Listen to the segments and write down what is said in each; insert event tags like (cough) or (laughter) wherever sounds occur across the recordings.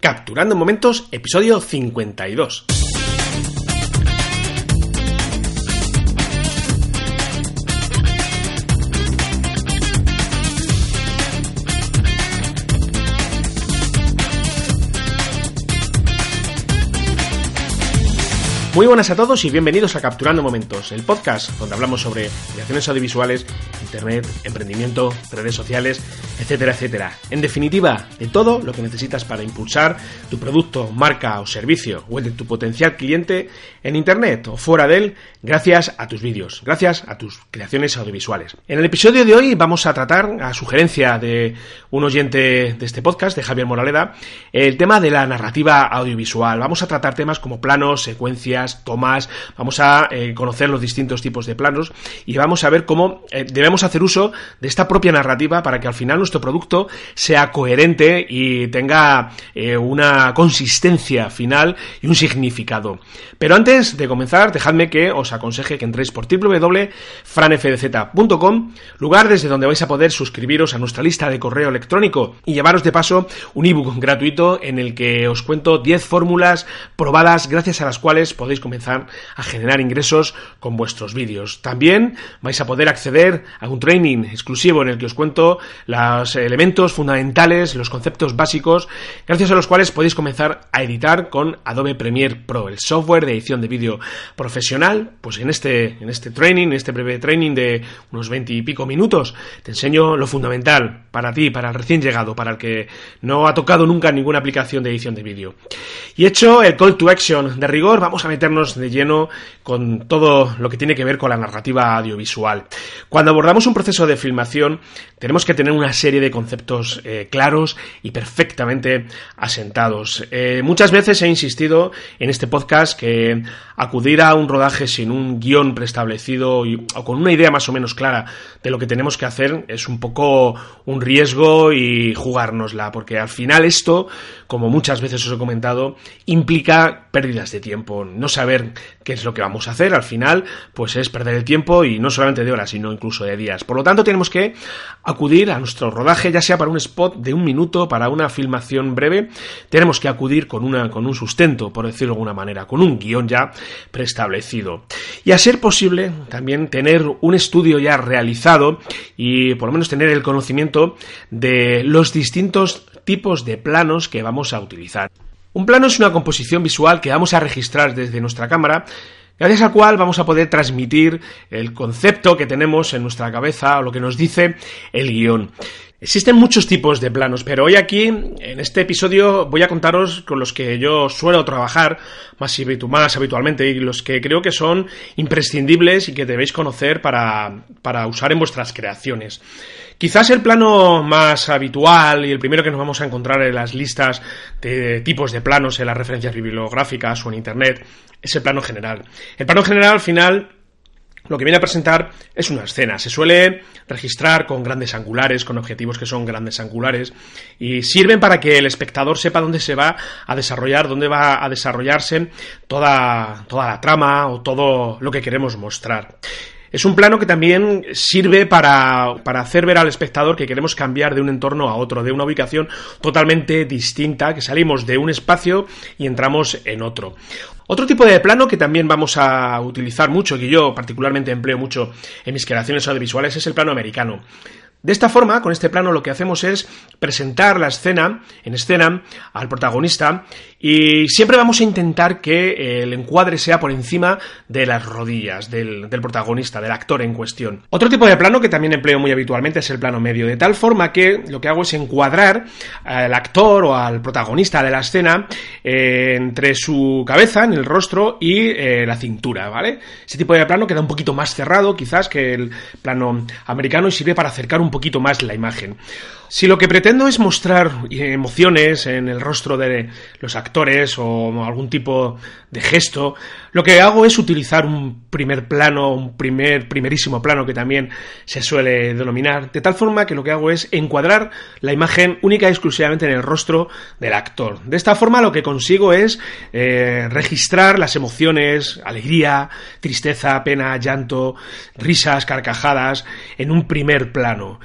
Capturando Momentos, episodio 52. Muy buenas a todos y bienvenidos a Capturando Momentos, el podcast donde hablamos sobre creaciones audiovisuales, internet, emprendimiento, redes sociales, etcétera, etcétera. En definitiva, de todo lo que necesitas para impulsar tu producto, marca o servicio o el de tu potencial cliente en internet o fuera de él, gracias a tus vídeos, gracias a tus creaciones audiovisuales. En el episodio de hoy vamos a tratar, a sugerencia de un oyente de este podcast, de Javier Moraleda, el tema de la narrativa audiovisual. Vamos a tratar temas como planos, secuencias, tomas, vamos a eh, conocer los distintos tipos de planos y vamos a ver cómo eh, debemos hacer uso de esta propia narrativa para que al final nuestro producto sea coherente y tenga eh, una consistencia final y un significado. Pero antes de comenzar, dejadme que os aconseje que entréis por www.franfdz.com, lugar desde donde vais a poder suscribiros a nuestra lista de correo electrónico y llevaros de paso un ebook gratuito en el que os cuento 10 fórmulas probadas gracias a las cuales podéis podéis comenzar a generar ingresos con vuestros vídeos. También vais a poder acceder a un training exclusivo en el que os cuento los elementos fundamentales, los conceptos básicos, gracias a los cuales podéis comenzar a editar con Adobe Premiere Pro, el software de edición de vídeo profesional. Pues en este, en este training, en este breve training de unos 20 y pico minutos, te enseño lo fundamental para ti, para el recién llegado, para el que no ha tocado nunca ninguna aplicación de edición de vídeo. Y hecho el call to action de rigor, vamos a meter meternos de lleno con todo lo que tiene que ver con la narrativa audiovisual. Cuando abordamos un proceso de filmación, tenemos que tener una serie de conceptos eh, claros y perfectamente asentados. Eh, muchas veces he insistido en este podcast que acudir a un rodaje sin un guion preestablecido o con una idea más o menos clara de lo que tenemos que hacer es un poco un riesgo y jugárnosla, porque al final esto, como muchas veces os he comentado, implica pérdidas de tiempo. No saber qué es lo que vamos a hacer al final, pues es perder el tiempo y no solamente de horas, sino incluso de días. Por lo tanto, tenemos que acudir a nuestro rodaje, ya sea para un spot de un minuto, para una filmación breve, tenemos que acudir con, una, con un sustento, por decirlo de alguna manera, con un guion ya preestablecido. Y a ser posible, también tener un estudio ya realizado y por lo menos tener el conocimiento de los distintos tipos de planos que vamos a utilizar. Un plano es una composición visual que vamos a registrar desde nuestra cámara, gracias al cual vamos a poder transmitir el concepto que tenemos en nuestra cabeza o lo que nos dice el guion. Existen muchos tipos de planos, pero hoy aquí, en este episodio, voy a contaros con los que yo suelo trabajar más, más habitualmente y los que creo que son imprescindibles y que debéis conocer para, para usar en vuestras creaciones. Quizás el plano más habitual y el primero que nos vamos a encontrar en las listas de tipos de planos en las referencias bibliográficas o en Internet es el plano general. El plano general al final lo que viene a presentar es una escena. Se suele registrar con grandes angulares, con objetivos que son grandes angulares, y sirven para que el espectador sepa dónde se va a desarrollar, dónde va a desarrollarse toda, toda la trama o todo lo que queremos mostrar. Es un plano que también sirve para, hacer ver al espectador que queremos cambiar de un entorno a otro, de una ubicación totalmente distinta, que salimos de un espacio y entramos en otro. Otro tipo de plano que también vamos a utilizar mucho, que yo particularmente empleo mucho en mis creaciones audiovisuales, es el plano americano. De esta forma, con este plano lo que hacemos es presentar la escena, en escena, al protagonista y siempre vamos a intentar que el encuadre sea por encima de las rodillas del, protagonista, del actor en cuestión. Otro tipo de plano que también empleo muy habitualmente es el plano medio, de tal forma que lo que hago es encuadrar al actor o al protagonista de la escena eh, entre su cabeza, en el rostro y eh, la cintura, ¿vale? Ese tipo de plano queda un poquito más cerrado quizás que el plano americano y sirve para acercar un poquito más la imagen. Si lo que pretendo es mostrar emociones en el rostro de los actores o algún tipo de gesto, lo que hago es utilizar un primer plano, un primer, primerísimo plano que también se suele denominar, de tal forma que lo que hago es encuadrar la imagen única y exclusivamente en el rostro del actor. De esta forma lo que consigo es eh, registrar las emociones, alegría, tristeza, pena, llanto, risas, carcajadas, en un primer plano.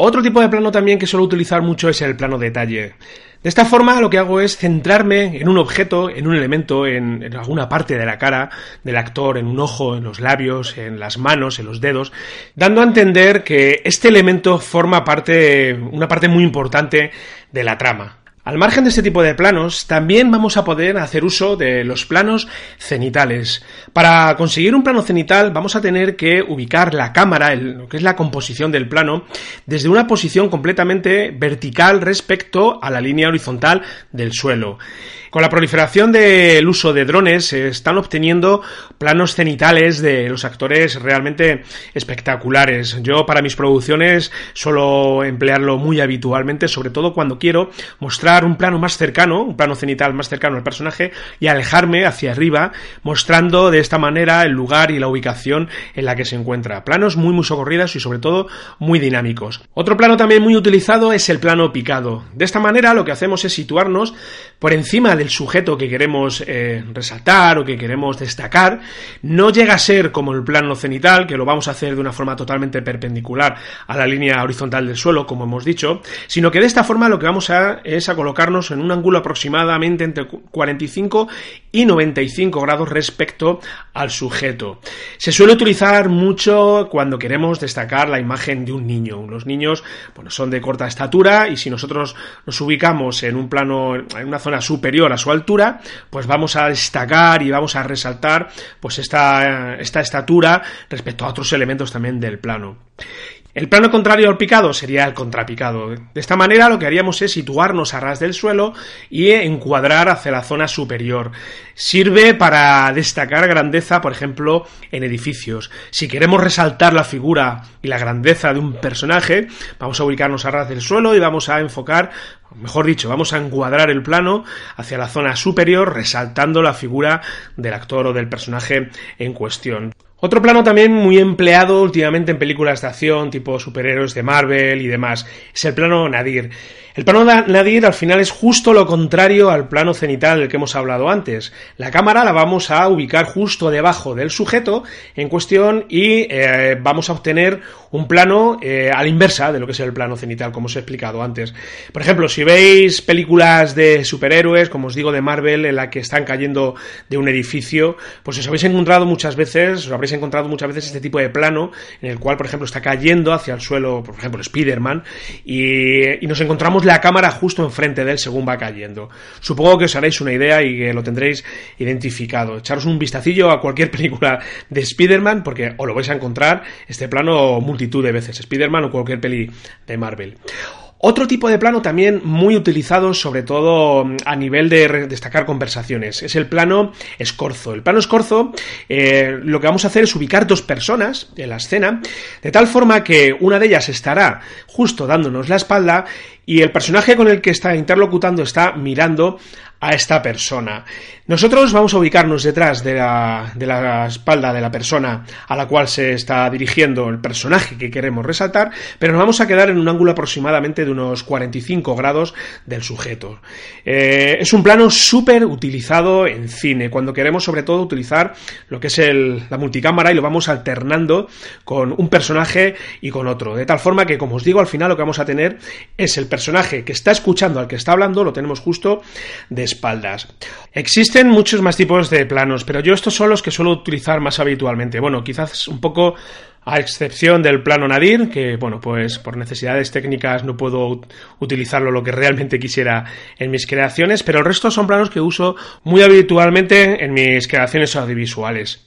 Otro tipo de plano también que suelo utilizar mucho es el plano detalle. De esta forma lo que hago es centrarme en un objeto, en un elemento, en, alguna parte de la cara del actor, en un ojo, en los labios, en las manos, en los dedos, dando a entender que este elemento forma parte, una parte muy importante de la trama. Al margen de este tipo de planos, también vamos a poder hacer uso de los planos cenitales. Para conseguir un plano cenital vamos a tener que ubicar la cámara, lo que es la composición del plano, desde una posición completamente vertical respecto a la línea horizontal del suelo. Con la proliferación del uso de drones se están obteniendo planos cenitales de los actores realmente espectaculares. Yo para mis producciones suelo emplearlo muy habitualmente, sobre todo cuando quiero mostrar un plano más cercano, un plano cenital más cercano al personaje y alejarme hacia arriba, mostrando de esta manera el lugar y la ubicación en la que se encuentra. Planos muy muy socorridos y sobre todo muy dinámicos. Otro plano también muy utilizado es el plano picado. De esta manera lo que hacemos es situarnos por encima del sujeto que queremos eh, resaltar o que queremos destacar, no llega a ser como el plano cenital, que lo vamos a hacer de una forma totalmente perpendicular a la línea horizontal del suelo, como hemos dicho, sino que de esta forma lo que vamos a es a colocarnos en un ángulo aproximadamente entre 45 y 95 grados respecto al sujeto. Se suele utilizar mucho cuando queremos destacar la imagen de un niño. Los niños bueno, son de corta estatura y si nosotros nos ubicamos en un plano, en una zona superior a su altura, pues vamos a destacar y vamos a resaltar pues esta, esta estatura respecto a otros elementos también del plano. El plano contrario al picado sería el contrapicado. De esta manera lo que haríamos es situarnos a ras del suelo y encuadrar hacia la zona superior. Sirve para destacar grandeza, por ejemplo, en edificios. Si queremos resaltar la figura y la grandeza de un personaje, vamos a ubicarnos a ras del suelo y vamos a enfocar mejor dicho, vamos a encuadrar el plano hacia la zona superior, resaltando la figura del actor o del personaje en cuestión. Otro plano también muy empleado últimamente en películas de acción tipo superhéroes de Marvel y demás es el plano nadir. El plano nadir al final es justo lo contrario al plano cenital del que hemos hablado antes. La cámara la vamos a ubicar justo debajo del sujeto en cuestión y eh, vamos a obtener un plano eh, a la inversa de lo que es el plano cenital, como os he explicado antes. Por ejemplo, si veis películas de superhéroes, como os digo, de Marvel, en la que están cayendo de un edificio, pues os habéis encontrado muchas veces, os habréis encontrado muchas veces este tipo de plano en el cual, por ejemplo, está cayendo hacia el suelo, por ejemplo, Spider-Man, y, y nos encontramos la cámara justo enfrente de él según va cayendo. Supongo que os haréis una idea y que lo tendréis identificado. Echaros un vistacillo a cualquier (laughs) película de Spider-Man porque os lo vais a encontrar este plano multitud de veces. Spider-Man o cualquier peli de Marvel. Otro tipo de plano también muy utilizado, sobre todo a nivel de destacar conversaciones, es el plano escorzo. El plano escorzo, eh, lo que vamos a hacer es ubicar dos personas en la escena, de tal forma que una de ellas estará justo dándonos la espalda y el personaje con el que está interlocutando está mirando a esta persona. Nosotros vamos a ubicarnos detrás de la, de la, espalda de la persona a la cual se está dirigiendo el personaje que queremos resaltar, pero nos vamos a quedar en un ángulo aproximadamente de unos 45 grados del sujeto. Eh, es un plano súper utilizado en cine, cuando queremos sobre todo utilizar lo que es la multicámara y lo vamos alternando con un personaje y con otro, de tal forma que, como os digo, al final lo que vamos a tener es el personaje que está escuchando al que está hablando, lo tenemos justo de espaldas. Existen muchos más tipos de planos, pero yo estos son los que suelo utilizar más habitualmente. Bueno, quizás un poco a excepción del plano nadir, que bueno, pues por necesidades técnicas no puedo utilizarlo lo que realmente quisiera en mis creaciones, pero el resto son planos que uso muy habitualmente en mis creaciones audiovisuales.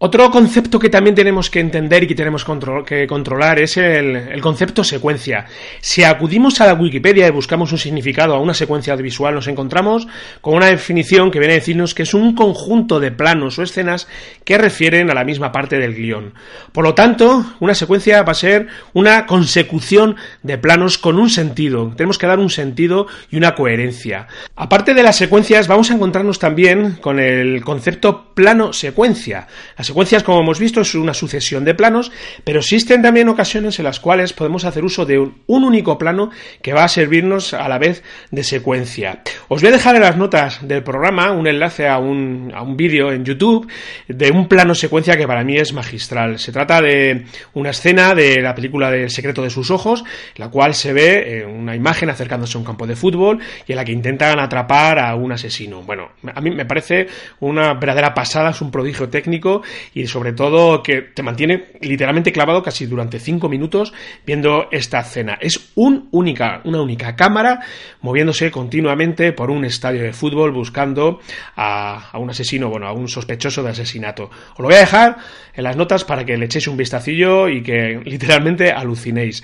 Otro concepto que también tenemos que entender y que tenemos que controlar es el, concepto secuencia. Si acudimos a la Wikipedia y buscamos un significado a una secuencia audiovisual, nos encontramos con una definición que viene a decirnos que es un conjunto de planos o escenas que refieren a la misma parte del guion. Por lo tanto, una secuencia va a ser una consecución de planos con un sentido. Tenemos que dar un sentido y una coherencia. Aparte de las secuencias, vamos a encontrarnos también con el concepto plano secuencia secuencias, como hemos visto, es una sucesión de planos, pero existen también ocasiones en las cuales podemos hacer uso de un, único plano que va a servirnos a la vez de secuencia. Os voy a dejar en las notas del programa un enlace a un, a un vídeo en YouTube de un plano secuencia que para mí es magistral. Se trata de una escena de la película del secreto de sus ojos, la cual se ve una imagen acercándose a un campo de fútbol y en la que intentan atrapar a un asesino. Bueno, a mí me parece una verdadera pasada, es un prodigio técnico y sobre todo que te mantiene literalmente clavado casi durante cinco minutos viendo esta escena. Es un única, una única cámara moviéndose continuamente por un estadio de fútbol buscando a, a un asesino, bueno, a un sospechoso de asesinato. Os lo voy a dejar en las notas para que le echéis un vistacillo y que (laughs) literalmente alucinéis.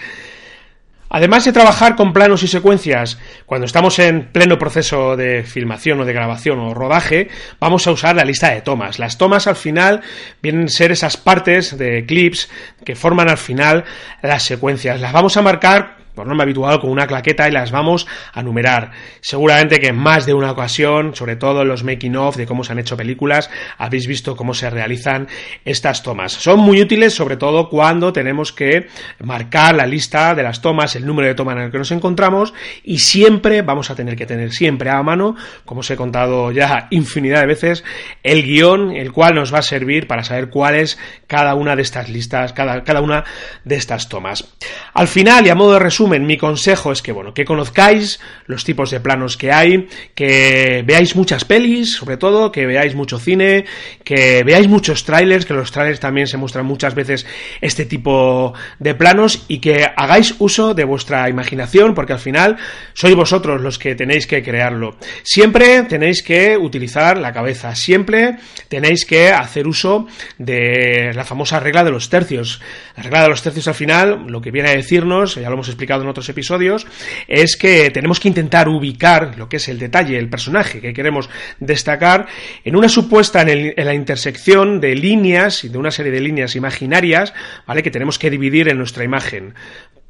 Además de trabajar con planos y secuencias, cuando estamos en pleno proceso de filmación o de grabación o rodaje, vamos a usar la lista de tomas. Las tomas al final vienen a ser esas partes de clips que forman al final las secuencias. Las vamos a marcar por norma habitual con una claqueta y las vamos a numerar. Seguramente que en más de una ocasión, sobre todo en los making of de cómo se han hecho películas, habéis visto cómo se realizan estas tomas. Son muy útiles sobre todo cuando tenemos que marcar la lista de las tomas, el número de tomas en el que nos encontramos y siempre vamos a tener que tener siempre a mano, como os he contado ya infinidad de veces, el guion, el cual nos va a servir para saber cuál es cada una de estas listas, cada, cada una de estas tomas. Al final y a modo de resumen, mi consejo es que, bueno, que conozcáis los tipos de planos que hay, que veáis muchas pelis, sobre todo, que veáis mucho cine, que veáis muchos trailers, que los trailers también se muestran muchas veces este tipo de planos y que hagáis uso de vuestra imaginación, porque al final sois vosotros los que tenéis que crearlo. Siempre tenéis que utilizar la cabeza, siempre tenéis que hacer uso de la famosa regla de los tercios. La regla de los tercios al final, lo que viene a decirnos, ya lo hemos explicado, en otros episodios, es que tenemos que intentar ubicar lo que es el detalle, el personaje que queremos destacar en una supuesta en, en la intersección de líneas, de una serie de líneas imaginarias, ¿vale? Que tenemos que dividir en nuestra imagen.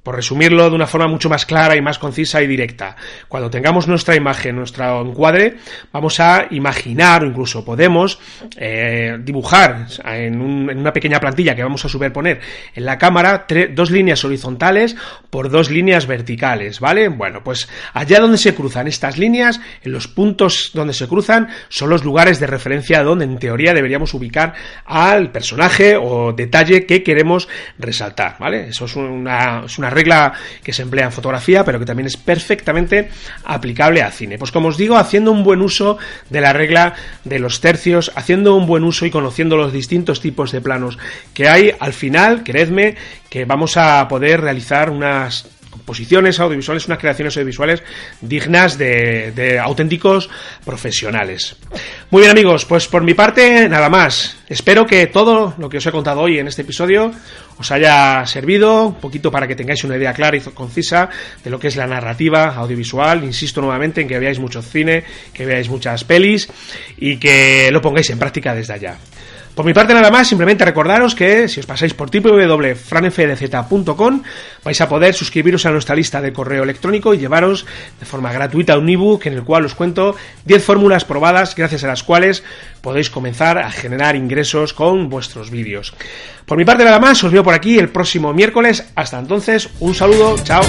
Por resumirlo de una forma mucho más clara y más concisa y directa, cuando tengamos nuestra imagen, nuestro encuadre, vamos a imaginar o incluso podemos eh, dibujar en, una pequeña plantilla que vamos a superponer en la cámara dos líneas horizontales por dos líneas verticales, ¿vale? Bueno, pues allá donde se cruzan estas líneas, en los puntos donde se cruzan, son los lugares de referencia donde en teoría deberíamos ubicar al personaje o detalle que queremos resaltar, ¿vale? Eso es una, es una regla que se emplea en fotografía, pero que también es perfectamente aplicable a cine. Pues como os digo, haciendo un buen uso de la regla de los tercios, haciendo un buen uso y conociendo los distintos tipos de planos que hay, al final, creedme que vamos a poder realizar unas composiciones audiovisuales, unas creaciones audiovisuales dignas de, auténticos profesionales. Muy bien amigos, pues por mi parte nada más. Espero que todo lo que os he contado hoy en este episodio os haya servido un poquito para que tengáis una idea clara y concisa de lo que es la narrativa audiovisual. Insisto nuevamente en que veáis mucho cine, que veáis muchas pelis y que lo pongáis en práctica desde allá. Por mi parte nada más, simplemente recordaros que si os pasáis por www.franfdz.com vais a poder suscribiros a nuestra lista de correo electrónico y llevaros de forma gratuita un ebook en el cual os cuento 10 fórmulas probadas gracias a las cuales podéis comenzar a generar ingresos con vuestros vídeos. Por mi parte nada más, os veo por aquí el próximo miércoles. Hasta entonces, un saludo, chao.